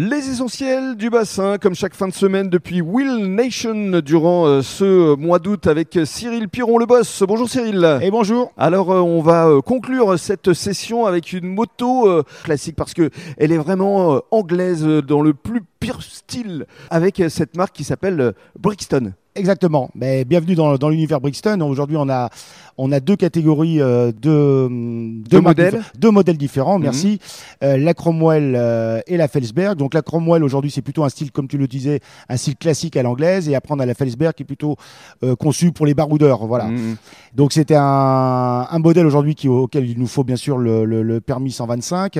Les essentiels du bassin, comme chaque fin de semaine depuis Will Nation durant euh, ce mois d'août avec Cyril Piron le boss. Bonjour Cyril. Et bonjour. Alors euh, on va euh, conclure cette session avec une moto euh, classique parce que elle est vraiment euh, anglaise euh, dans le plus pire style avec euh, cette marque qui s'appelle euh, Brixton. Exactement. Mais bienvenue dans, dans l'univers Brixton. Aujourd'hui, on a, on a deux catégories euh, de, Deux marques modèles. deux modèles différents. Mhm. Merci. Euh, la Cromwell euh, et la Felsberg. Donc la Cromwell aujourd'hui, c'est plutôt un style, comme tu le disais, un style classique à l'anglaise. Et après, on a la Felsberg qui est plutôt euh, conçue pour les baroudeurs. Voilà. Mhm. Donc c'était un, un modèle aujourd'hui qui, auquel il nous faut bien sûr le, le- le permis 125.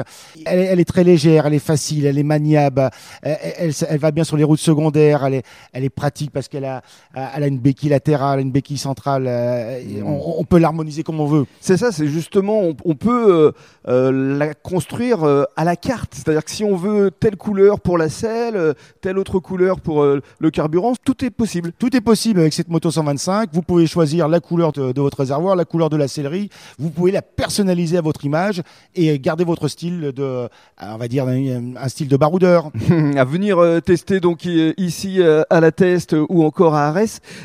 Elle, est- elle est très légère, elle est facile, elle est maniable, elle, elle- elle va bien sur les routes secondaires, elle est, elle est pratique parce qu'elle a, elle a une béquille latérale, une béquille centrale. euh, on, on peut l'harmoniser comme on veut. C'est ça, c'est justement, on, on peut euh, euh, la construire euh, à la carte. C'est-à-dire que si on veut telle couleur pour la selle, euh, telle autre couleur pour euh, le carburant, tout est possible. Tout est possible avec cette moto 125. Vous pouvez choisir la couleur de, de votre réservoir, la couleur de la sellerie. Vous pouvez la personnaliser à votre image et garder votre style de, euh, on va dire, un, un style de baroudeur. à venir euh, tester donc ici euh, à la Teste euh, ou encore à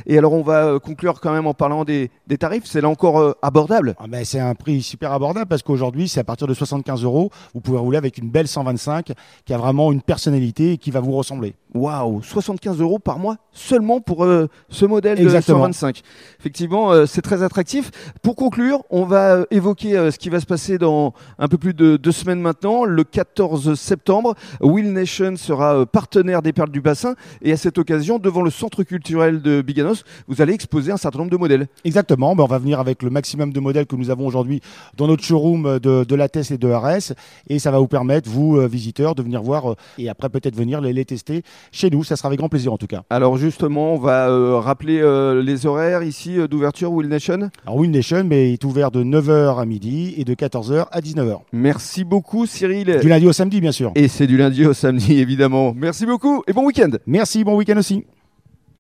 Et alors on va euh, conclure quand même en parlant des, des tarifs. C'est là encore euh, abordable. Ah ben, c'est un prix super abordable parce qu'aujourd'hui, c'est à partir de 75 euros. Vous pouvez rouler avec une belle 125 qui a vraiment une personnalité et qui va vous ressembler. Waouh, 75 euros par mois seulement pour euh, ce modèle Exactement. de 125. Effectivement, euh, c'est très attractif. Pour conclure, on va évoquer ce qui va se passer dans un peu plus de deux semaines maintenant. Le 14 septembre, Will Nation sera partenaire des Perles du Bassin et à cette occasion, devant le centre culturel de Biganos, vous allez exposer un certain nombre de modèles. Exactement. Ben, on va venir avec le maximum de modèles que nous avons aujourd'hui dans notre showroom de, de Lattes et de RS. Et ça va vous permettre, vous, euh, visiteurs, de venir voir euh, et après peut-être venir les, les tester chez nous. Ça sera avec grand plaisir en tout cas. Alors justement, on va euh, rappeler euh, les horaires ici euh, d'ouverture Will Nation. Alors Wind Nation, mais il est ouvert de 9h à midi et de 14h à 19h. Merci beaucoup Cyril. Du lundi au samedi, bien sûr. Et c'est du lundi au samedi évidemment. Merci beaucoup et bon week-end. Merci, bon week-end aussi.